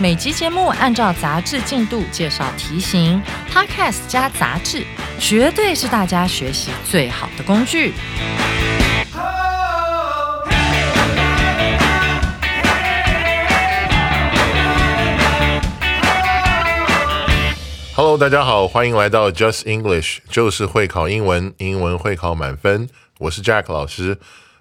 每集节目按照杂志进度介绍题型，Podcast 加杂志，绝对是大家学习最好的工具。Hello，大家好，欢迎来到 Just English，就是会考英文，英文会考满分。我是 Jack 老师。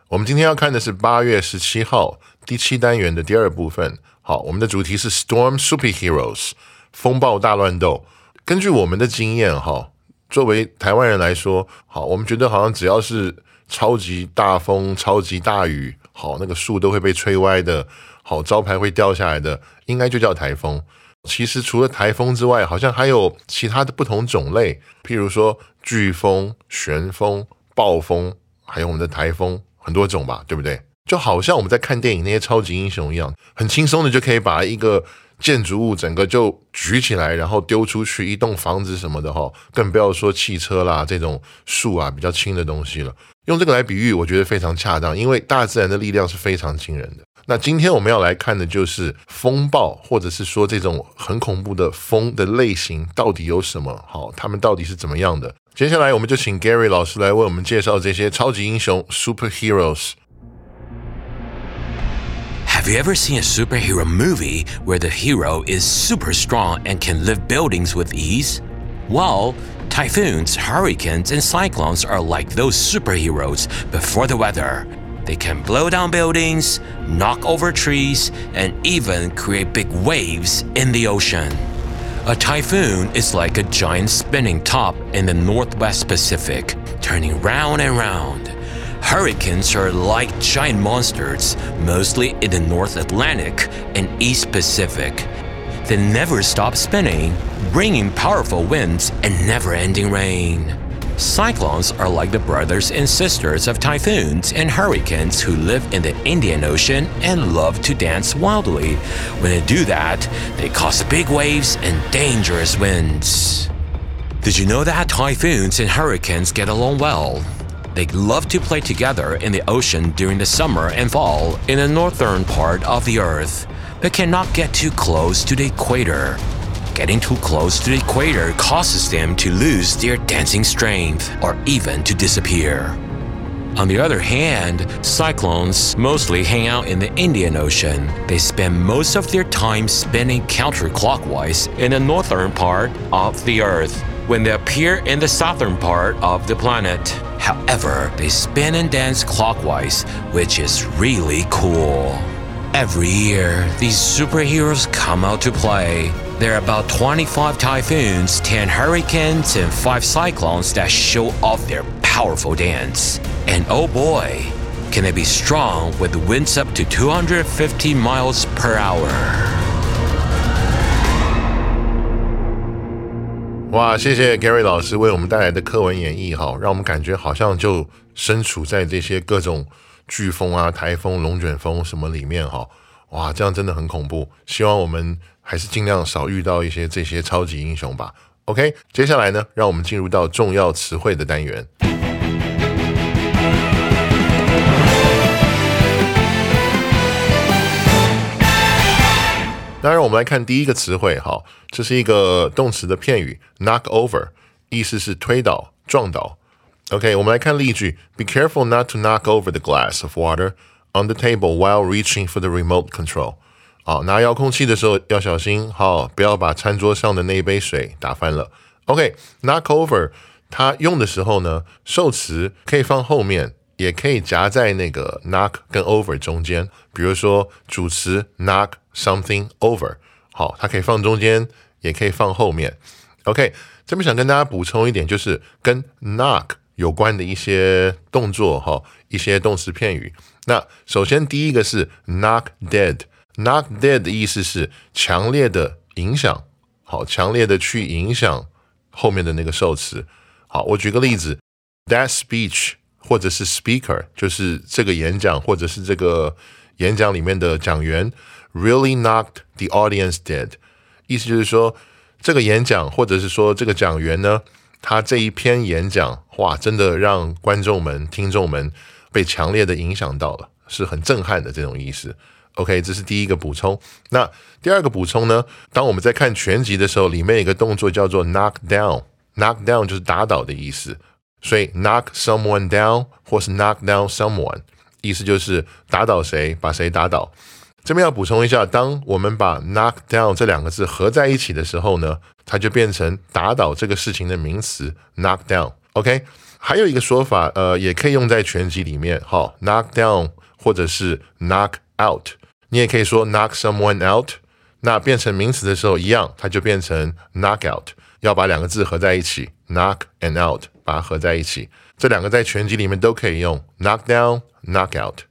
我们今天要看的是八月十七号第七单元的第二部分。好，我们的主题是 Storm Superheroes，风暴大乱斗。根据我们的经验，哈，作为台湾人来说，好，我们觉得好像只要是超级大风、超级大雨，好，那个树都会被吹歪的，好，招牌会掉下来的，应该就叫台风。其实除了台风之外，好像还有其他的不同种类，譬如说飓风、旋风、暴风，还有我们的台风，很多种吧，对不对？就好像我们在看电影那些超级英雄一样，很轻松的就可以把一个建筑物整个就举起来，然后丢出去一栋房子什么的哈，更不要说汽车啦这种树啊比较轻的东西了。用这个来比喻，我觉得非常恰当，因为大自然的力量是非常惊人的。那今天我们要来看的就是风暴，或者是说这种很恐怖的风的类型到底有什么？好，他们到底是怎么样的？接下来我们就请 Gary 老师来为我们介绍这些超级英雄 （superheroes）。Have you ever seen a superhero movie where the hero is super strong and can lift buildings with ease? Well, typhoons, hurricanes, and cyclones are like those superheroes before the weather. They can blow down buildings, knock over trees, and even create big waves in the ocean. A typhoon is like a giant spinning top in the Northwest Pacific, turning round and round. Hurricanes are like giant monsters, mostly in the North Atlantic and East Pacific. They never stop spinning, bringing powerful winds and never ending rain. Cyclones are like the brothers and sisters of typhoons and hurricanes who live in the Indian Ocean and love to dance wildly. When they do that, they cause big waves and dangerous winds. Did you know that typhoons and hurricanes get along well? They love to play together in the ocean during the summer and fall in the northern part of the Earth, but cannot get too close to the equator. Getting too close to the equator causes them to lose their dancing strength or even to disappear. On the other hand, cyclones mostly hang out in the Indian Ocean. They spend most of their time spinning counterclockwise in the northern part of the Earth when they appear in the southern part of the planet. However, they spin and dance clockwise, which is really cool. Every year, these superheroes come out to play. There are about 25 typhoons, 10 hurricanes, and 5 cyclones that show off their powerful dance. And oh boy, can they be strong with winds up to 250 miles per hour. 哇，谢谢 Gary 老师为我们带来的课文演绎哈，让我们感觉好像就身处在这些各种飓风啊、台风、龙卷风什么里面哈。哇，这样真的很恐怖。希望我们还是尽量少遇到一些这些超级英雄吧。OK，接下来呢，让我们进入到重要词汇的单元。当然，我们来看第一个词汇，哈，这是一个动词的片语，knock over，意思是推倒、撞倒。OK，我们来看例句：Be careful not to knock over the glass of water on the table while reaching for the remote control。好，拿遥控器的时候要小心，好，不要把餐桌上的那一杯水打翻了。OK，knock over，它用的时候呢，受词可以放后面。也可以夹在那个 knock 跟 over 中间，比如说主词 knock something over，好，它可以放中间，也可以放后面。OK，这边想跟大家补充一点，就是跟 knock 有关的一些动作哈，一些动词片语。那首先第一个是 knock dead，knock dead 的意思是强烈的影响，好，强烈的去影响后面的那个受词。好，我举个例子，that speech 或者是 speaker，就是这个演讲或者是这个演讲里面的讲员，really knocked the audience dead。意思就是说，这个演讲或者是说这个讲员呢，他这一篇演讲，哇，真的让观众们、听众们被强烈的影响到了，是很震撼的这种意思。OK，这是第一个补充。那第二个补充呢？当我们在看全集的时候，里面有个动作叫做 knock down。knock down 就是打倒的意思，所以 knock someone down 或是 knock down someone，意思就是打倒谁，把谁打倒。这边要补充一下，当我们把 knock down 这两个字合在一起的时候呢，它就变成打倒这个事情的名词 knock down。OK，还有一个说法，呃，也可以用在全集里面，好，knock down 或者是 knock out，你也可以说 knock someone out。那变成名词的时候一样，它就变成 knock out。要把两个字合在一起，knock and out，把它合在一起。这两个在全集里面都可以用，knock down，knock out。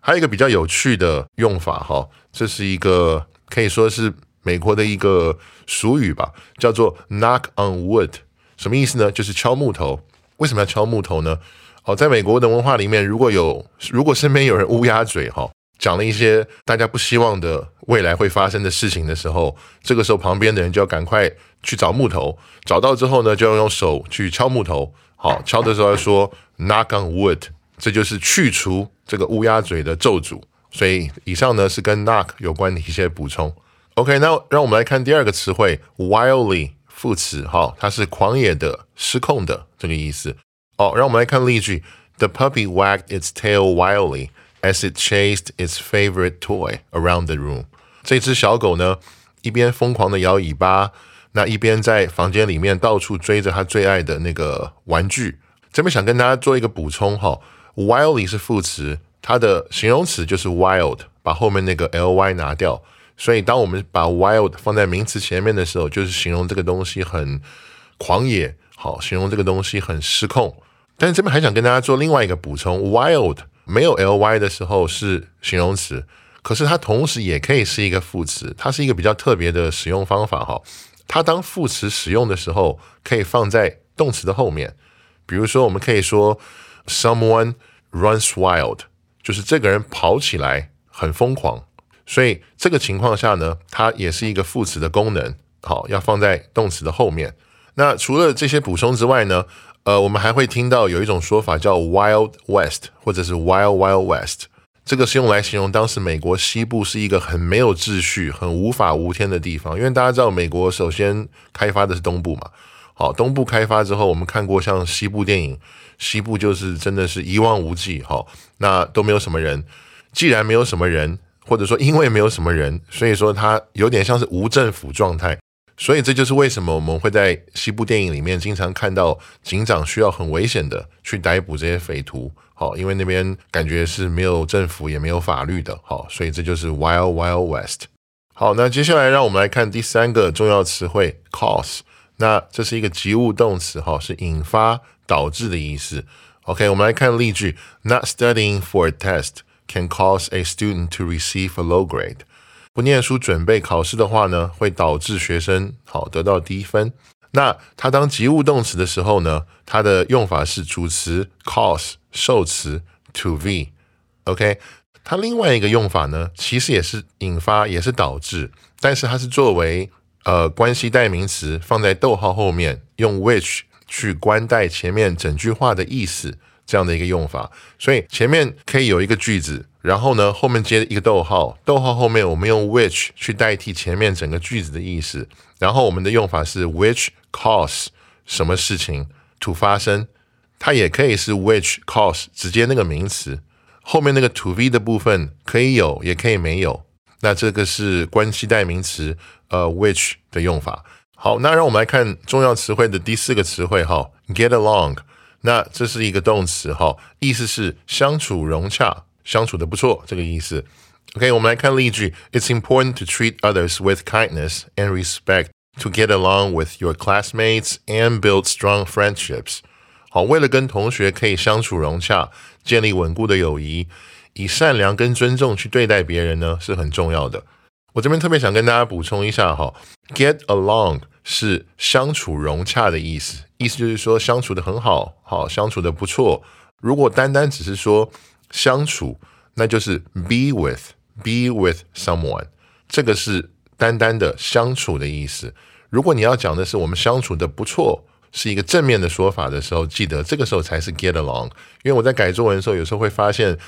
还有一个比较有趣的用法哈，这是一个可以说是美国的一个俗语吧，叫做 knock on wood。什么意思呢？就是敲木头。为什么要敲木头呢？哦，在美国的文化里面，如果有如果身边有人乌鸦嘴哈。讲了一些大家不希望的未来会发生的事情的时候，这个时候旁边的人就要赶快去找木头，找到之后呢，就要用手去敲木头。好，敲的时候要说 knock on wood，这就是去除这个乌鸦嘴的咒诅。所以以上呢是跟 knock 有关的一些补充。OK，那让我们来看第二个词汇 wildly 副词，好，它是狂野的、失控的这个意思。好，让我们来看例句：The puppy wagged its tail wildly。As it chased its favorite toy around the room，这只小狗呢，一边疯狂的摇尾巴，那一边在房间里面到处追着它最爱的那个玩具。这边想跟大家做一个补充哈，wildly 是副词，它的形容词就是 wild，把后面那个 ly 拿掉。所以当我们把 wild 放在名词前面的时候，就是形容这个东西很狂野，好，形容这个东西很失控。但是这边还想跟大家做另外一个补充，wild。没有 ly 的时候是形容词，可是它同时也可以是一个副词，它是一个比较特别的使用方法哈。它当副词使用的时候，可以放在动词的后面。比如说，我们可以说 someone runs wild，就是这个人跑起来很疯狂。所以这个情况下呢，它也是一个副词的功能，好，要放在动词的后面。那除了这些补充之外呢？呃，我们还会听到有一种说法叫 Wild West，或者是 Wild Wild West，这个是用来形容当时美国西部是一个很没有秩序、很无法无天的地方。因为大家知道，美国首先开发的是东部嘛，好，东部开发之后，我们看过像西部电影，西部就是真的是一望无际，好，那都没有什么人。既然没有什么人，或者说因为没有什么人，所以说它有点像是无政府状态。所以这就是为什么我们会在西部电影里面经常看到警长需要很危险的去逮捕这些匪徒，好，因为那边感觉是没有政府也没有法律的，好，所以这就是 Wild Wild West。好，那接下来让我们来看第三个重要词汇 cause，那这是一个及物动词，哈，是引发、导致的意思。OK，我们来看例句：Not studying for a test can cause a student to receive a low grade。不念书准备考试的话呢，会导致学生好得到低分。那它当及物动词的时候呢，它的用法是主词 cause 受词 to be。OK，它另外一个用法呢，其实也是引发，也是导致，但是它是作为呃关系代名词放在逗号后面，用 which 去关代前面整句话的意思。这样的一个用法，所以前面可以有一个句子，然后呢后面接一个逗号，逗号后面我们用 which 去代替前面整个句子的意思，然后我们的用法是 which cause 什么事情 to 发生，它也可以是 which cause 直接那个名词，后面那个 to be 的部分可以有也可以没有，那这个是关系代名词呃 which 的用法。好，那让我们来看重要词汇的第四个词汇哈，get along。那这是一个动词哈，意思是相处融洽，相处的不错这个意思。OK，我们来看例句：It's important to treat others with kindness and respect to get along with your classmates and build strong friendships。好，为了跟同学可以相处融洽，建立稳固的友谊，以善良跟尊重去对待别人呢，是很重要的。我这边特别想跟大家补充一下哈，get along 是相处融洽的意思，意思就是说相处的很好，好相处的不错。如果单单只是说相处，那就是 be with，be with someone，这个是单单的相处的意思。如果你要讲的是我们相处的不错。是一个正面的说法的时候，记得这个时候才是 get along。因为我在改作文的时候，有时候会发现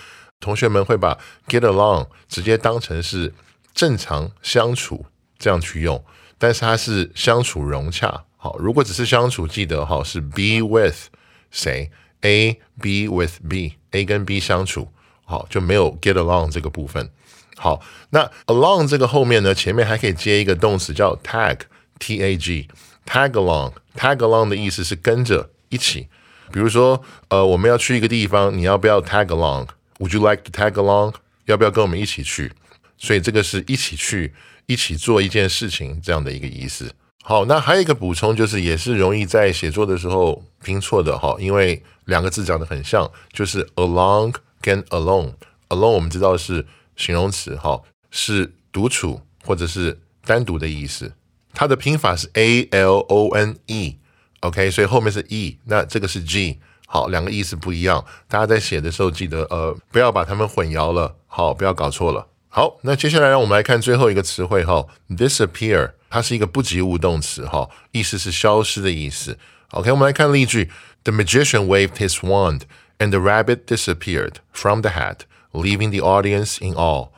同学们会把 get along 直接当成是正常相处这样去用，但是它是相处融洽。好，如果只是相处，记得哈是 be with 谁 A be with B，A 跟 B 相处，好就没有 get along 这个部分。好，那 along 这个后面呢，前面还可以接一个动词叫 tag T A G。Tag along，tag along 的意思是跟着一起。比如说，呃，我们要去一个地方，你要不要 tag along？Would you like to tag along？要不要跟我们一起去？所以这个是一起去，一起做一件事情这样的一个意思。好，那还有一个补充，就是也是容易在写作的时候拼错的哈，因为两个字长得很像，就是 along 跟 alone。alone 我们知道是形容词哈，是独处或者是单独的意思。它的拼法是 A L O N E，OK，所以后面是 E，那这个是 G，好，两个意思不一样，大家在写的时候记得呃不要把它们混淆了，好，不要搞错了。好，那接下来让我们来看最后一个词汇哈，disappear，它是一个不及物动词哈，意思是消失的意思。OK，我们来看例句：The magician waved his wand and the rabbit disappeared from the hat, leaving the audience in awe。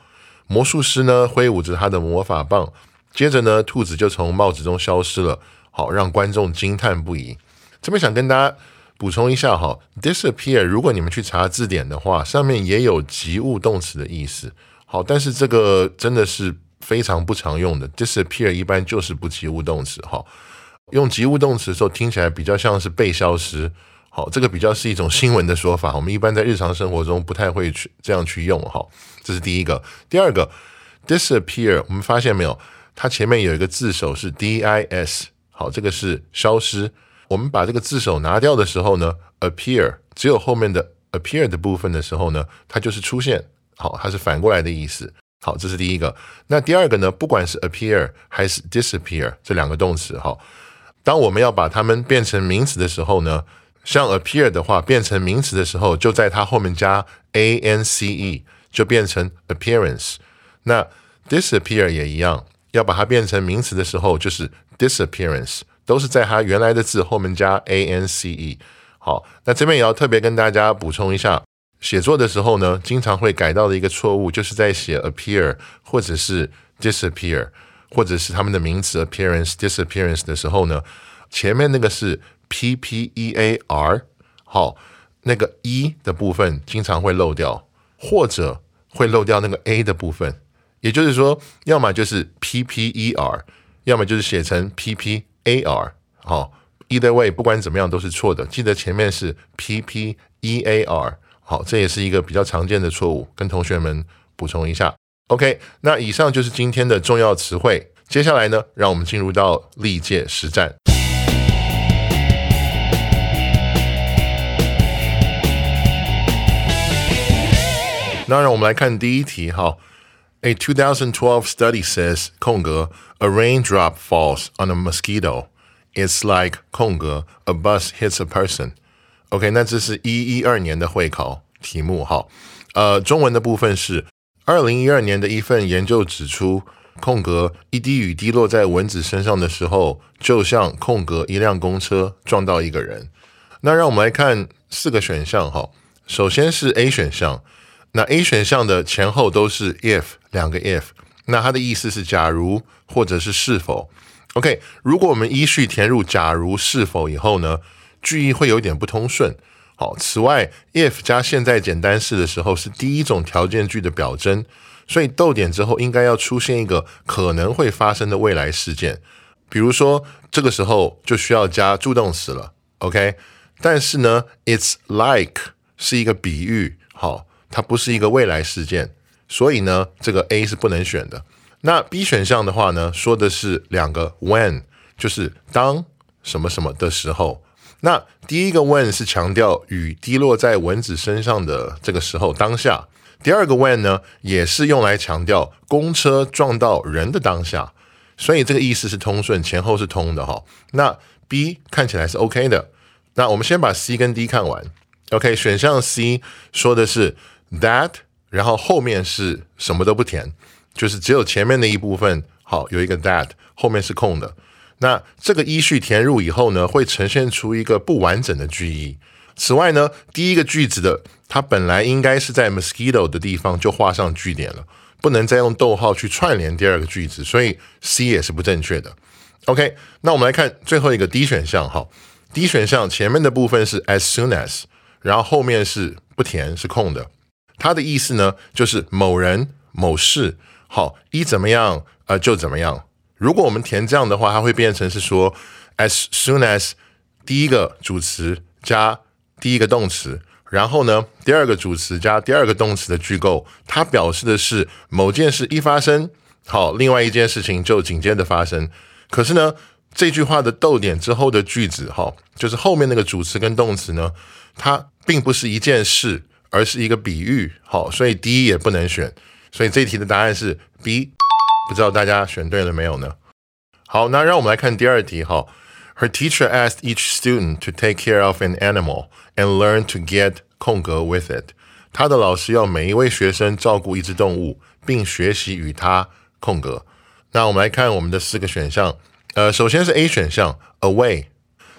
魔术师呢挥舞着他的魔法棒。接着呢，兔子就从帽子中消失了，好让观众惊叹不已。这边想跟大家补充一下哈，disappear，如果你们去查字典的话，上面也有及物动词的意思。好，但是这个真的是非常不常用的，disappear 一般就是不及物动词。哈，用及物动词的时候听起来比较像是被消失。好，这个比较是一种新闻的说法，我们一般在日常生活中不太会去这样去用。哈，这是第一个。第二个，disappear，我们发现没有？它前面有一个字首是 dis，好，这个是消失。我们把这个字首拿掉的时候呢，appear 只有后面的 appear 的部分的时候呢，它就是出现，好，它是反过来的意思。好，这是第一个。那第二个呢，不管是 appear 还是 disappear 这两个动词，哈，当我们要把它们变成名词的时候呢，像 appear 的话，变成名词的时候，就在它后面加 a n c e，就变成 appearance。那 disappear 也一样。要把它变成名词的时候，就是 disappearance，都是在它原来的字后面加 a n c e。好，那这边也要特别跟大家补充一下，写作的时候呢，经常会改到的一个错误，就是在写 appear 或者是 disappear，或者是他们的名词 appearance disappearance 的时候呢，前面那个是 p p e a r，好，那个 e 的部分经常会漏掉，或者会漏掉那个 a 的部分。也就是说，要么就是 p p e r，要么就是写成 p p a r。好，either way，不管怎么样都是错的。记得前面是 p p e a r。好，这也是一个比较常见的错误，跟同学们补充一下。OK，那以上就是今天的重要词汇。接下来呢，让我们进入到历届实战。那让我们来看第一题，哈。A 2012 study says, 空格, a raindrop falls on a mosquito. It's like 空格, a bus hits a person. OK，那这是一一二年的会考题目哈。呃，中文的部分是二零一二年的一份研究指出，空格一滴雨滴落在蚊子身上的时候，就像空格一辆公车撞到一个人。那让我们来看四个选项哈。首先是 A 选项。那 A 选项的前后都是 if 两个 if，那它的意思是假如或者是是否。OK，如果我们依序填入假如是否以后呢，句意会有点不通顺。好，此外 if 加现在简单式的时候是第一种条件句的表征，所以逗点之后应该要出现一个可能会发生的未来事件，比如说这个时候就需要加助动词了。OK，但是呢，it's like 是一个比喻。好。它不是一个未来事件，所以呢，这个 A 是不能选的。那 B 选项的话呢，说的是两个 when，就是当什么什么的时候。那第一个 when 是强调雨滴落在蚊子身上的这个时候当下，第二个 when 呢，也是用来强调公车撞到人的当下，所以这个意思是通顺，前后是通的哈。那 B 看起来是 OK 的。那我们先把 C 跟 D 看完。OK，选项 C 说的是 that，然后后面是什么都不填，就是只有前面的一部分好有一个 that，后面是空的。那这个依序填入以后呢，会呈现出一个不完整的句意。此外呢，第一个句子的它本来应该是在 mosquito 的地方就画上句点了，不能再用逗号去串联第二个句子，所以 C 也是不正确的。OK，那我们来看最后一个 D 选项哈，D 选项前面的部分是 as soon as，然后后面是不填是空的，它的意思呢就是某人某事好一怎么样呃就怎么样。如果我们填这样的话，它会变成是说 as soon as 第一个主词加第一个动词，然后呢第二个主词加第二个动词的句构，它表示的是某件事一发生，好，另外一件事情就紧接着发生。可是呢这句话的逗点之后的句子，哈，就是后面那个主词跟动词呢，它并不是一件事，而是一个比喻，好，所以 D 也不能选。所以这题的答案是 B。不知道大家选对了没有呢？好，那让我们来看第二题哈。Her teacher asked each student to take care of an animal and learn to get 空格 with it。她的老师要每一位学生照顾一只动物，并学习与它空格。那我们来看我们的四个选项。呃，首先是 A 选项 away，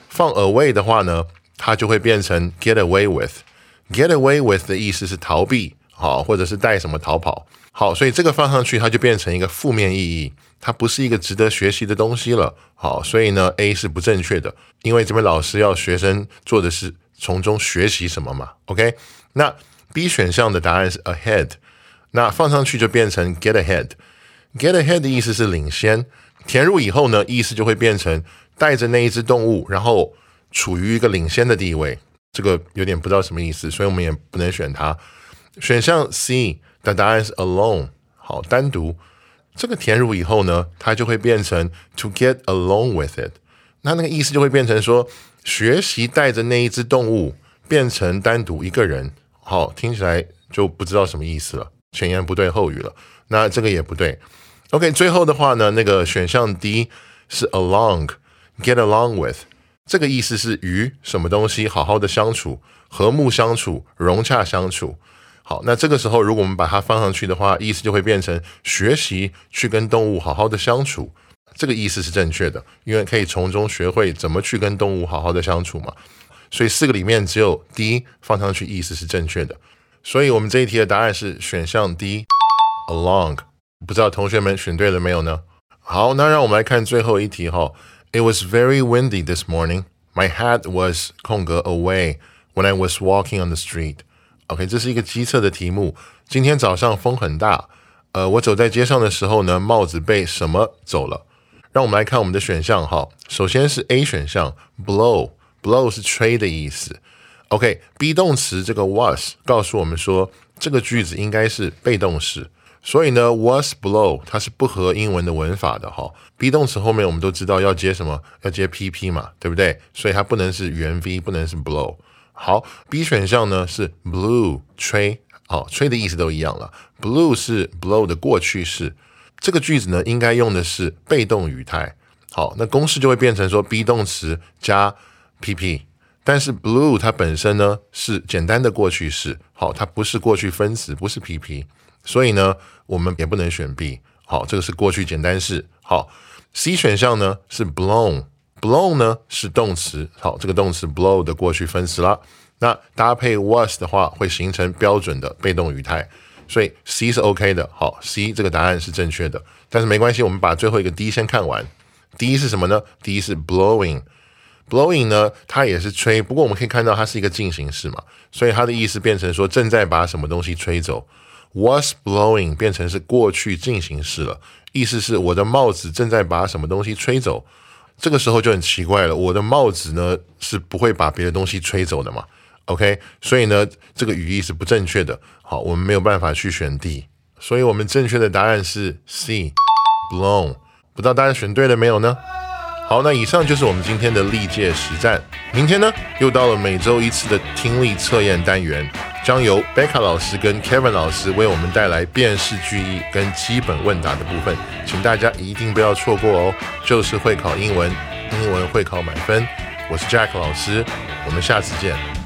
放 away 的话呢，它就会变成 get away with。get away with 的意思是逃避， 好，或者是带什么逃跑。好，所以这个放上去，它就变成一个负面意义，它不是一个值得学习的东西了。好，所以呢，A 是不正确的，因为这边老师要学生做的是从中学习什么嘛。OK，那 B 选项的答案是 ahead，那放上去就变成 get ahead。get ahead 的意思是领先，填入以后呢，意思就会变成带着那一只动物，然后处于一个领先的地位。这个有点不知道什么意思，所以我们也不能选它。选项 C。的答案是 alone，好，单独。这个填入以后呢，它就会变成 to get along with it。那那个意思就会变成说，学习带着那一只动物变成单独一个人。好，听起来就不知道什么意思了，前言不对后语了。那这个也不对。OK，最后的话呢，那个选项 D 是 along，get along with，这个意思是与什么东西好好的相处，和睦相处，融洽相处。好，那这个时候如果我们把它放上去的话，意思就会变成学习去跟动物好好的相处，这个意思是正确的，因为可以从中学会怎么去跟动物好好的相处嘛。所以四个里面只有 D 放上去意思是正确的，所以我们这一题的答案是选项 D，along。不知道同学们选对了没有呢？好，那让我们来看最后一题哈。It was very windy this morning. My hat was 空格 away when I was walking on the street. OK，这是一个机测的题目。今天早上风很大，呃，我走在街上的时候呢，帽子被什么走了？让我们来看我们的选项哈。首先是 A 选项，blow，blow 是吹的意思。OK，be 动词这个 was 告诉我们说，这个句子应该是被动式，所以呢，was blow 它是不合英文的文法的哈。be 动词后面我们都知道要接什么？要接 PP 嘛，对不对？所以它不能是原 V，不能是 blow。好，B 选项呢是 blue 吹，好吹的意思都一样了。blue 是 blow 的过去式，这个句子呢应该用的是被动语态。好，那公式就会变成说 be 动词加 PP，但是 blue 它本身呢是简单的过去式，好，它不是过去分词，不是 PP，所以呢我们也不能选 B。好，这个是过去简单式。好，C 选项呢是 blown。Blow 呢是动词，好，这个动词 blow 的过去分词了。那搭配 was 的话，会形成标准的被动语态，所以 C 是 OK 的。好，C 这个答案是正确的。但是没关系，我们把最后一个 D 先看完。D 是什么呢？？D 是 blowing，blowing 呢它也是吹，不过我们可以看到它是一个进行式嘛，所以它的意思变成说正在把什么东西吹走。was blowing 变成是过去进行式了，意思是我的帽子正在把什么东西吹走。这个时候就很奇怪了，我的帽子呢是不会把别的东西吹走的嘛？OK，所以呢这个语义是不正确的。好，我们没有办法去选 D，所以我们正确的答案是 C，blown。不知道大家选对了没有呢？好，那以上就是我们今天的历届实战。明天呢又到了每周一次的听力测验单元。将由 Becca 老师跟 Kevin 老师为我们带来辨识句意跟基本问答的部分，请大家一定不要错过哦！就是会考英文，英文会考满分。我是 Jack 老师，我们下次见。